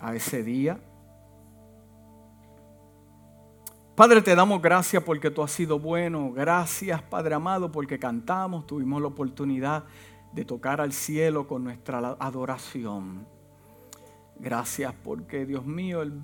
a ese día. Padre, te damos gracias porque tú has sido bueno. Gracias, Padre amado, porque cantamos, tuvimos la oportunidad de tocar al cielo con nuestra adoración. Gracias porque, Dios mío, el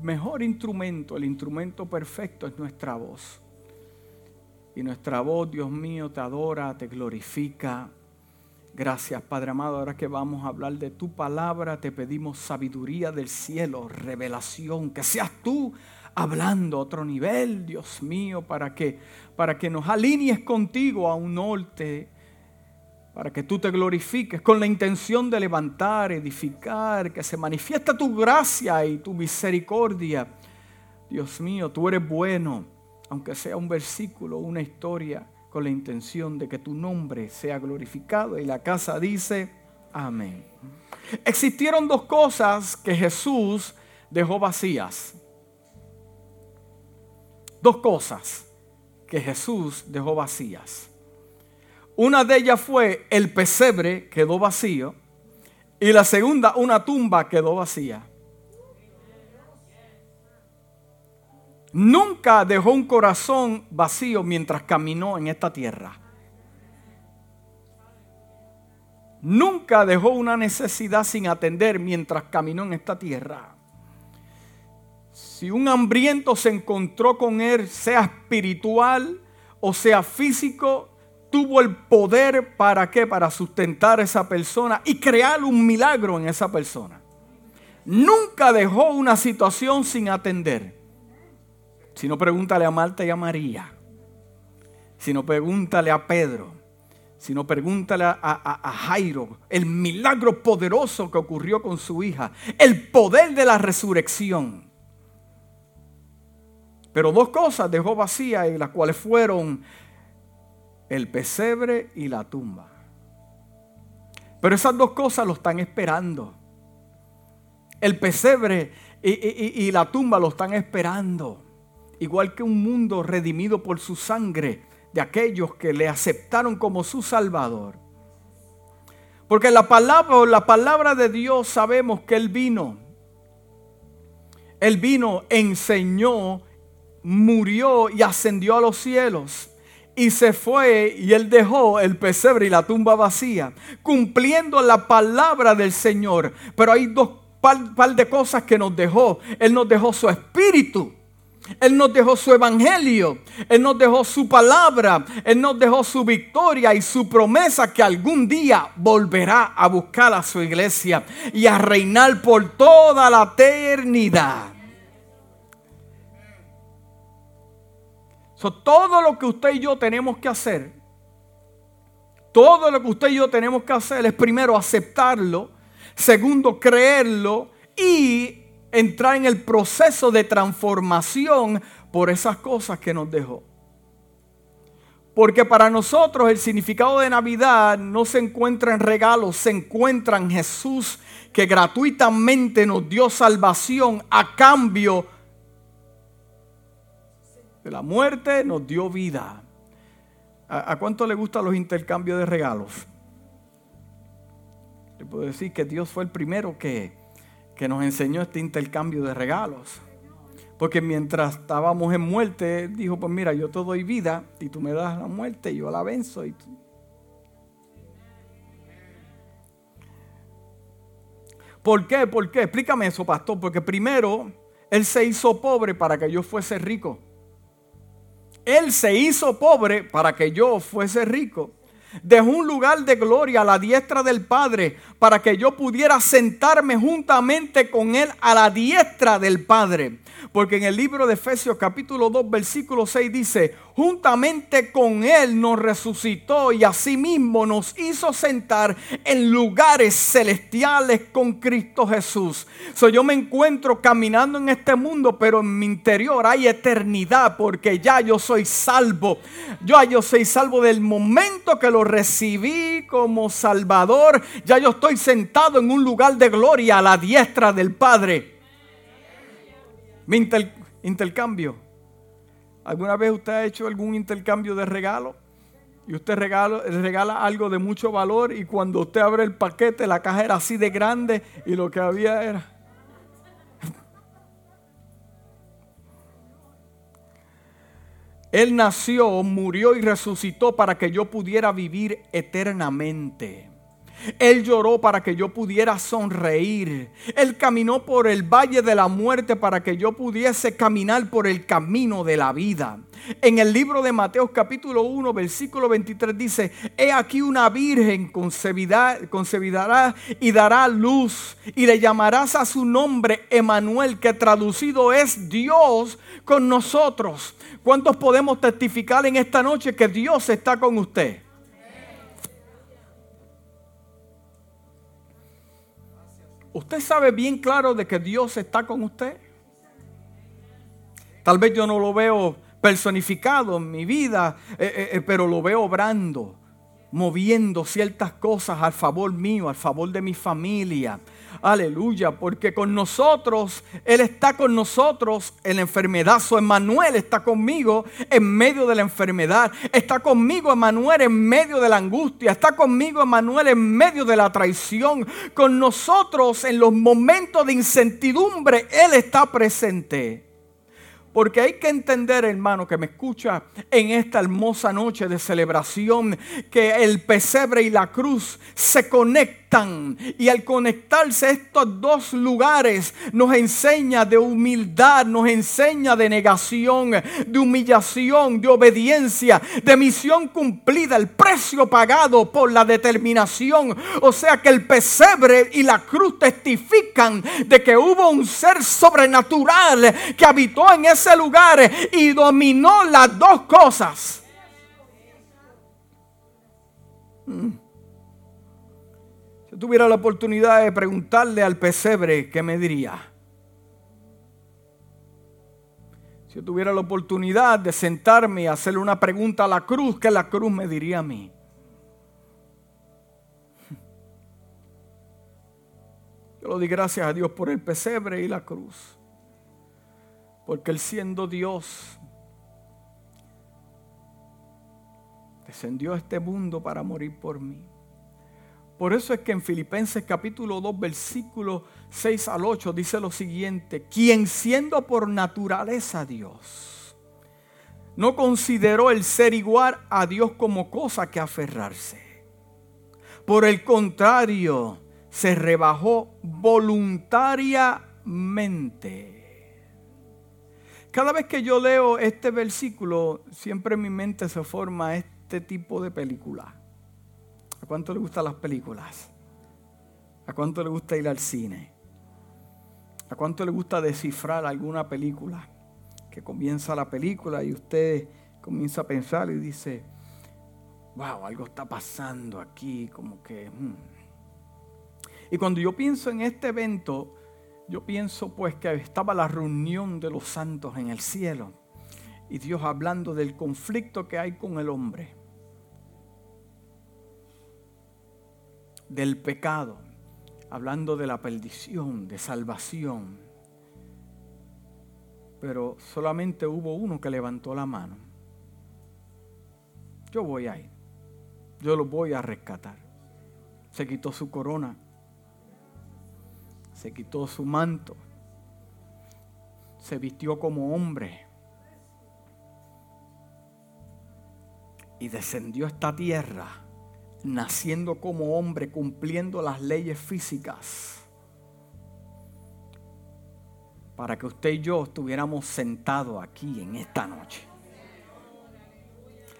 mejor instrumento, el instrumento perfecto es nuestra voz. Y nuestra voz, Dios mío, te adora, te glorifica. Gracias, Padre amado. Ahora que vamos a hablar de tu palabra, te pedimos sabiduría del cielo, revelación, que seas tú hablando a otro nivel, Dios mío, para que para que nos alinees contigo a un norte, para que tú te glorifiques con la intención de levantar, edificar, que se manifiesta tu gracia y tu misericordia. Dios mío, tú eres bueno, aunque sea un versículo, una historia con la intención de que tu nombre sea glorificado. Y la casa dice, amén. Existieron dos cosas que Jesús dejó vacías. Dos cosas que Jesús dejó vacías. Una de ellas fue el pesebre quedó vacío y la segunda una tumba quedó vacía. Nunca dejó un corazón vacío mientras caminó en esta tierra. Nunca dejó una necesidad sin atender mientras caminó en esta tierra. Si un hambriento se encontró con él, sea espiritual o sea físico, tuvo el poder para qué? Para sustentar a esa persona y crear un milagro en esa persona. Nunca dejó una situación sin atender. Si no, pregúntale a Marta y a María. Si no, pregúntale a Pedro. Si no, pregúntale a, a, Jairo. El milagro poderoso que ocurrió con su hija. El poder de la resurrección. Pero dos cosas dejó vacías y las cuales fueron el pesebre y la tumba. Pero esas dos cosas lo están esperando. El pesebre y, y la tumba lo están esperando igual que un mundo redimido por su sangre de aquellos que le aceptaron como su Salvador. Porque la palabra, la palabra de Dios sabemos que Él vino. Él vino, enseñó, murió y ascendió a los cielos. Y se fue y él dejó el pesebre y la tumba vacía, cumpliendo la palabra del Señor. Pero hay dos par, par de cosas que nos dejó. Él nos dejó su espíritu él nos dejó su evangelio, Él nos dejó su palabra, Él nos dejó su victoria y su promesa que algún día volverá a buscar a su iglesia y a reinar por toda la eternidad. todo lo que usted y yo tenemos que hacer, todo lo que usted y yo tenemos que hacer es primero aceptarlo, segundo creerlo y entrar en el proceso de transformación por esas cosas que nos dejó. Porque para nosotros el significado de Navidad no se encuentra en regalos, se encuentra en Jesús que gratuitamente nos dio salvación a cambio de la muerte, nos dio vida. ¿A, cuánto le gustan los intercambios de regalos? Le puedo decir que Dios fue el primero que que nos enseñó este intercambio de regalos. Porque mientras estábamos en muerte, dijo, pues mira, yo te doy vida y tú me das la muerte yo la venzo. ¿Por qué? ¿Por qué? Explícame eso, pastor. Porque primero, Él se hizo pobre para que yo fuese rico. Él se hizo pobre para que yo fuese rico. Dejó un lugar de gloria a la diestra del Padre para que yo pudiera sentarme juntamente con Él a la diestra del Padre. Porque en el libro de Efesios capítulo 2 versículo 6 dice, juntamente con Él nos resucitó y asimismo nos hizo sentar en lugares celestiales con Cristo Jesús. So, yo me encuentro caminando en este mundo, pero en mi interior hay eternidad porque ya yo soy salvo. Yo, yo soy salvo del momento que lo recibí como Salvador. Ya yo estoy sentado en un lugar de gloria a la diestra del Padre. Mi intercambio. ¿Alguna vez usted ha hecho algún intercambio de regalo? Y usted regala, regala algo de mucho valor y cuando usted abre el paquete la caja era así de grande y lo que había era... Él nació, murió y resucitó para que yo pudiera vivir eternamente. Él lloró para que yo pudiera sonreír. Él caminó por el valle de la muerte para que yo pudiese caminar por el camino de la vida. En el libro de Mateo capítulo 1 versículo 23 dice, he aquí una virgen concebirá, concebirá y dará luz y le llamarás a su nombre Emanuel, que traducido es Dios con nosotros. ¿Cuántos podemos testificar en esta noche que Dios está con usted? ¿Usted sabe bien claro de que Dios está con usted? Tal vez yo no lo veo personificado en mi vida, eh, eh, eh, pero lo veo obrando, moviendo ciertas cosas al favor mío, al favor de mi familia, Aleluya, porque con nosotros, Él está con nosotros en la enfermedad. Su Emanuel está conmigo en medio de la enfermedad. Está conmigo Emanuel en medio de la angustia. Está conmigo Emanuel en medio de la traición. Con nosotros en los momentos de incertidumbre, Él está presente. Porque hay que entender, hermano, que me escucha en esta hermosa noche de celebración, que el pesebre y la cruz se conectan y al conectarse estos dos lugares nos enseña de humildad, nos enseña de negación, de humillación, de obediencia, de misión cumplida, el precio pagado por la determinación. O sea que el pesebre y la cruz testifican de que hubo un ser sobrenatural que habitó en ese lugar y dominó las dos cosas. Mm tuviera la oportunidad de preguntarle al pesebre, ¿qué me diría? Si yo tuviera la oportunidad de sentarme y hacerle una pregunta a la cruz, ¿qué la cruz me diría a mí? Yo lo di gracias a Dios por el pesebre y la cruz. Porque Él siendo Dios, descendió a este mundo para morir por mí. Por eso es que en Filipenses capítulo 2, versículo 6 al 8 dice lo siguiente, quien siendo por naturaleza Dios, no consideró el ser igual a Dios como cosa que aferrarse. Por el contrario, se rebajó voluntariamente. Cada vez que yo leo este versículo, siempre en mi mente se forma este tipo de película. ¿A cuánto le gustan las películas? ¿A cuánto le gusta ir al cine? ¿A cuánto le gusta descifrar alguna película? Que comienza la película y usted comienza a pensar y dice, wow, algo está pasando aquí, como que... Hmm". Y cuando yo pienso en este evento, yo pienso pues que estaba la reunión de los santos en el cielo y Dios hablando del conflicto que hay con el hombre. Del pecado, hablando de la perdición, de salvación. Pero solamente hubo uno que levantó la mano. Yo voy a ir. Yo lo voy a rescatar. Se quitó su corona. Se quitó su manto. Se vistió como hombre. Y descendió a esta tierra naciendo como hombre, cumpliendo las leyes físicas, para que usted y yo estuviéramos sentados aquí en esta noche.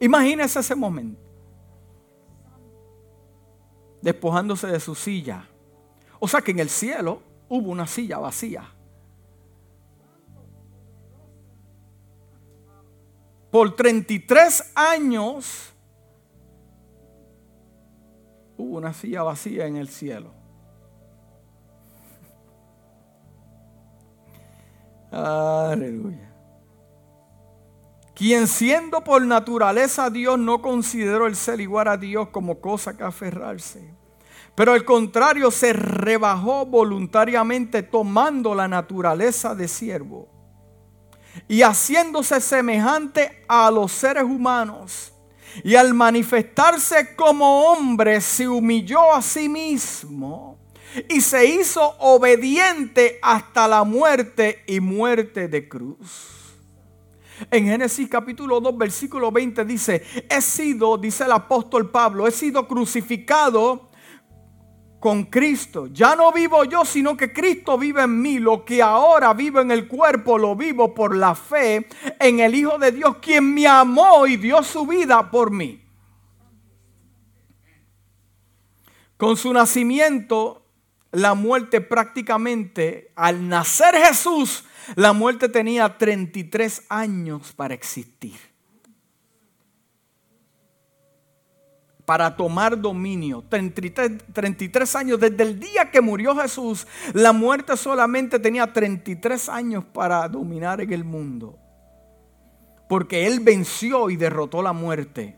Imagínese ese momento, despojándose de su silla. O sea que en el cielo hubo una silla vacía. Por 33 años hubo una silla vacía en el cielo. Aleluya. Quien siendo por naturaleza Dios no consideró el ser igual a Dios como cosa que aferrarse. Pero al contrario se rebajó voluntariamente tomando la naturaleza de siervo y haciéndose semejante a los seres humanos y al manifestarse como hombre se humilló a sí mismo y se hizo obediente hasta la muerte y muerte de cruz. En Génesis capítulo 2, versículo 20 dice, he sido, dice el apóstol Pablo, he sido crucificado con Cristo. Ya no vivo yo, sino que Cristo vive en mí. Lo que ahora vivo en el cuerpo, lo vivo por la fe en el Hijo de Dios, quien me amó y dio su vida por mí. Con su nacimiento, la muerte prácticamente, al nacer Jesús, la muerte tenía 33 años para existir. Para tomar dominio. 33, años. Desde el día que murió Jesús, la muerte solamente tenía 33 años para dominar en el mundo. Porque Él venció y derrotó la muerte.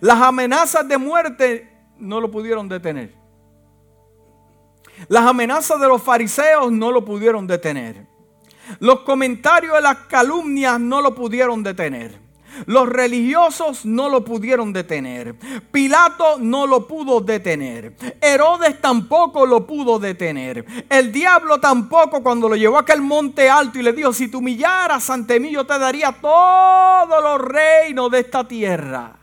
Las amenazas de muerte no lo pudieron detener. Las amenazas de los fariseos no lo pudieron detener. Los comentarios de las calumnias no lo pudieron detener. Los religiosos no lo pudieron detener. Pilato no lo pudo detener. Herodes tampoco lo pudo detener. El diablo tampoco cuando lo llevó a aquel monte alto y le dijo, si te humillaras ante mí yo te daría todos los reinos de esta tierra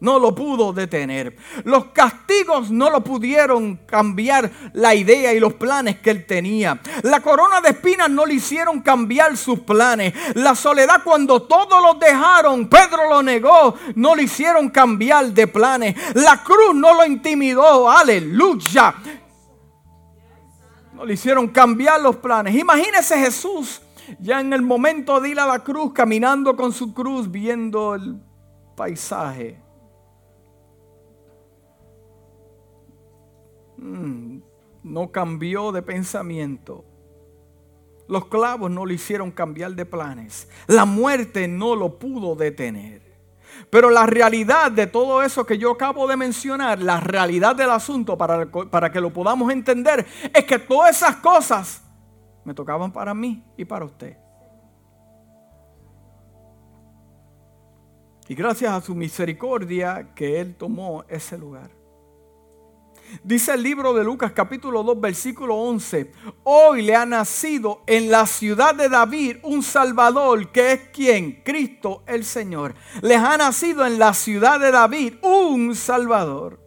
no lo pudo detener. Los castigos no lo pudieron cambiar la idea y los planes que él tenía. La corona de espinas no le hicieron cambiar sus planes. La soledad cuando todos los dejaron, Pedro lo negó, no le hicieron cambiar de planes. La cruz no lo intimidó, aleluya. No le hicieron cambiar los planes. Imagínese Jesús ya en el momento de ir a la cruz, caminando con su cruz, viendo el paisaje no cambió de pensamiento. Los clavos no le hicieron cambiar de planes. La muerte no lo pudo detener. Pero la realidad de todo eso que yo acabo de mencionar, la realidad del asunto para, para que lo podamos entender, es que todas esas cosas me tocaban para mí y para usted. Y gracias a su misericordia que Él tomó ese lugar. Dice el libro de Lucas capítulo 2 versículo 11, hoy le ha nacido en la ciudad de David un Salvador que es quien, Cristo el Señor. Les ha nacido en la ciudad de David un Salvador.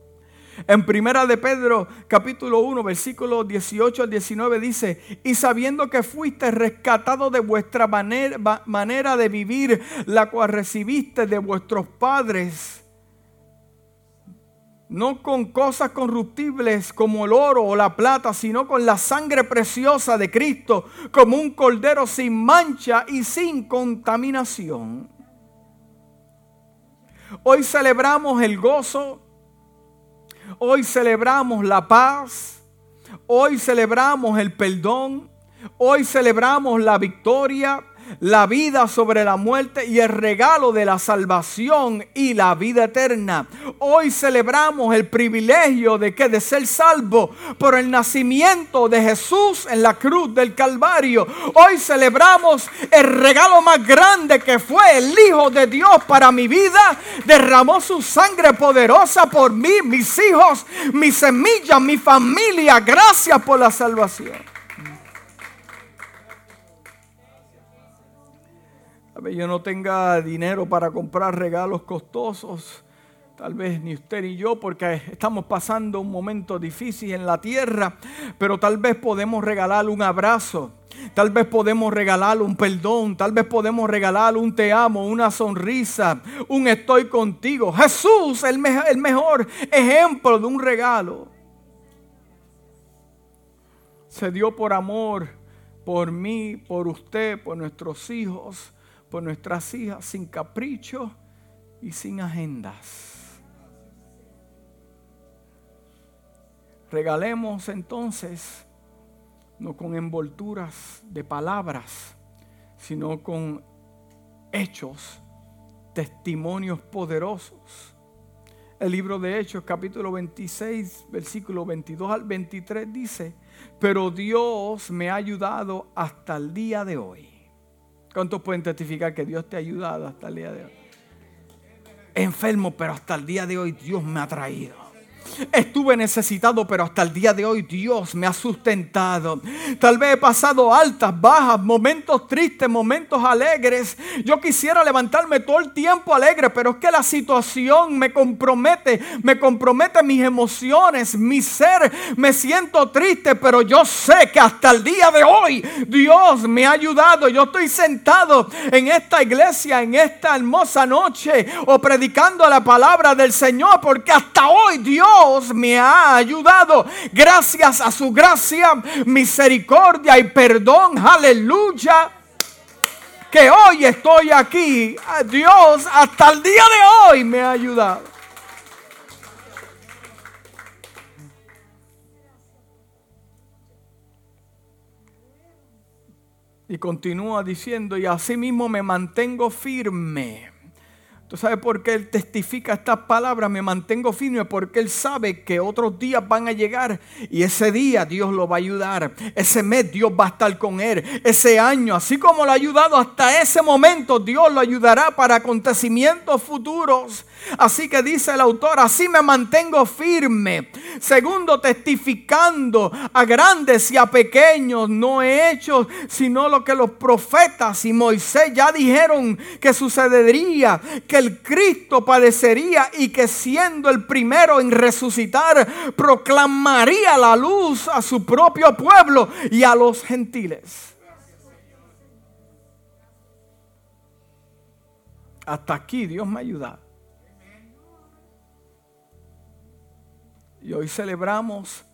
En primera de Pedro capítulo 1 versículo 18 al 19 dice, y sabiendo que fuiste rescatado de vuestra manera, manera de vivir, la cual recibiste de vuestros padres, no con cosas corruptibles como el oro o la plata, sino con la sangre preciosa de Cristo, como un cordero sin mancha y sin contaminación. Hoy celebramos el gozo, hoy celebramos la paz, hoy celebramos el perdón, hoy celebramos la victoria, la vida sobre la muerte y el regalo de la salvación y la vida eterna. Hoy celebramos el privilegio de que de ser salvo por el nacimiento de Jesús en la cruz del Calvario. Hoy celebramos el regalo más grande que fue el Hijo de Dios para mi vida. Derramó su sangre poderosa por mí, mis hijos, mi semilla, mi familia. Gracias por la salvación. Tal vez yo no tenga dinero para comprar regalos costosos. Tal vez ni usted ni yo, porque estamos pasando un momento difícil en la tierra, pero tal vez podemos regalarle un abrazo, tal vez podemos regalarle un perdón, tal vez podemos regalarle un te amo, una sonrisa, un estoy contigo. Jesús, el mejor ejemplo de un regalo. Se dio por amor, por mí, por usted, por nuestros hijos por nuestras hijas sin capricho y sin agendas. Regalemos entonces no con envolturas de palabras, sino con hechos, testimonios poderosos. El libro de Hechos, capítulo 26, versículo 22 al 23 dice, pero Dios me ha ayudado hasta el día de hoy ¿Cuántos pueden testificar que Dios te ha ayudado hasta el día de hoy? Enfermo, pero hasta el día de hoy Dios me ha traído. Estuve necesitado, pero hasta el día de hoy Dios me ha sustentado. Tal vez he pasado altas, bajas, momentos tristes, momentos alegres. Yo quisiera levantarme todo el tiempo alegre, pero es que la situación me compromete, me compromete mis emociones, mi ser. Me siento triste, pero yo sé que hasta el día de hoy Dios me ha ayudado. Yo estoy sentado en esta iglesia, en esta hermosa noche, o predicando la palabra del Señor, porque hasta hoy Dios me ha ayudado. Gracias a su gracia, misericordia y perdón. Aleluya. Que hoy estoy aquí. Dios hasta el día de hoy me ha ayudado. Y continúa diciendo, y así mismo me mantengo firme ¿Tú sabes por qué Él testifica estas palabras? Me mantengo firme porque Él sabe que otros días van a llegar y ese día Dios lo va a ayudar. Ese mes Dios va a estar con Él. Ese año, así como lo ha ayudado hasta ese momento, Dios lo ayudará para acontecimientos futuros. Así que dice el autor, así me mantengo firme. Segundo, testificando a grandes y a pequeños, no he hecho sino lo que los profetas y Moisés ya dijeron que sucedería, el Cristo padecería y que siendo el primero en resucitar, proclamaría la luz a su propio pueblo y a los gentiles. Hasta aquí Dios me ayuda. Y hoy celebramos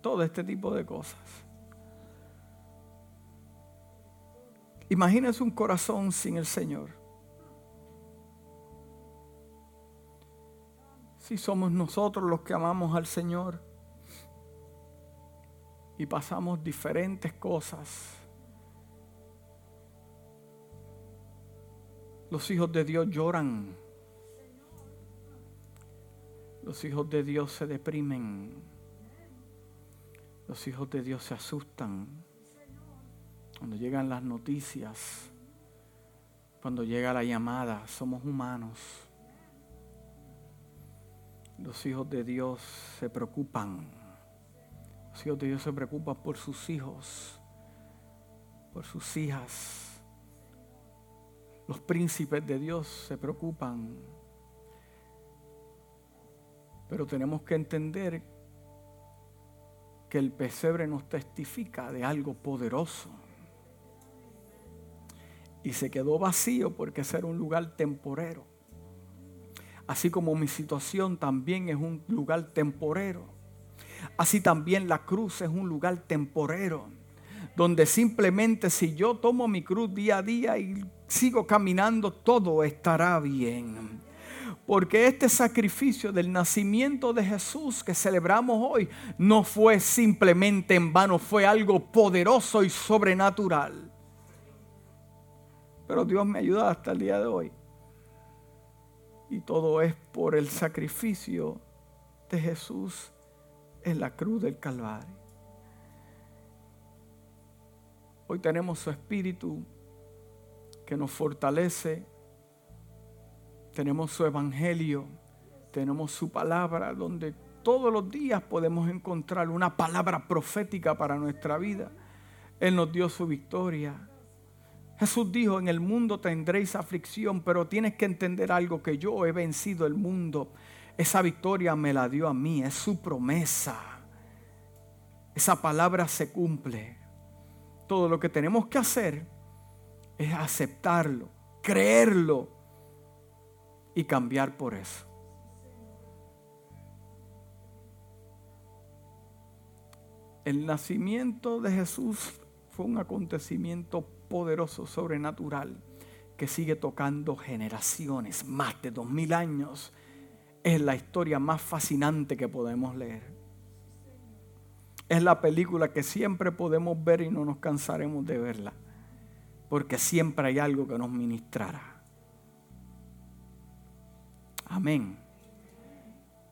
todo este tipo de cosas. Imagínense un corazón sin el Señor. Si somos nosotros los que amamos al Señor y pasamos diferentes cosas. Los hijos de Dios lloran los hijos de Dios se deprimen. Los hijos de Dios se asustan. Cuando llegan las noticias, cuando llega la llamada, somos humanos. Los hijos de Dios se preocupan. Los hijos de Dios se preocupan por sus hijos, por sus hijas. Los príncipes de Dios se preocupan pero tenemos que entender que el pesebre nos testifica de algo poderoso. Y se quedó vacío porque ese un lugar temporero. Así como mi situación también es un lugar temporero. Así también la cruz es un lugar temporero. Donde simplemente si yo tomo mi cruz día a día y sigo caminando, todo estará bien. Porque este sacrificio del nacimiento de Jesús que celebramos hoy no fue simplemente en vano, fue algo poderoso y sobrenatural. Pero Dios me ayuda hasta el día de hoy. Y todo es por el sacrificio de Jesús en la cruz del Calvario. Hoy tenemos su Espíritu que nos fortalece tenemos su evangelio, tenemos su palabra, donde todos los días podemos encontrar una palabra profética para nuestra vida. Él nos dio su victoria. Jesús dijo, en el mundo tendréis aflicción, pero tienes que entender algo, que yo he vencido el mundo. Esa victoria me la dio a mí, es su promesa. Esa palabra se cumple. Todo lo que tenemos que hacer es aceptarlo, creerlo y cambiar por eso. El nacimiento de Jesús fue un acontecimiento poderoso, sobrenatural, que sigue tocando generaciones, más de dos mil años. Es la historia más fascinante que podemos leer. Es la película que siempre podemos ver y no nos cansaremos de verla, porque siempre hay algo que nos ministrará. Amén.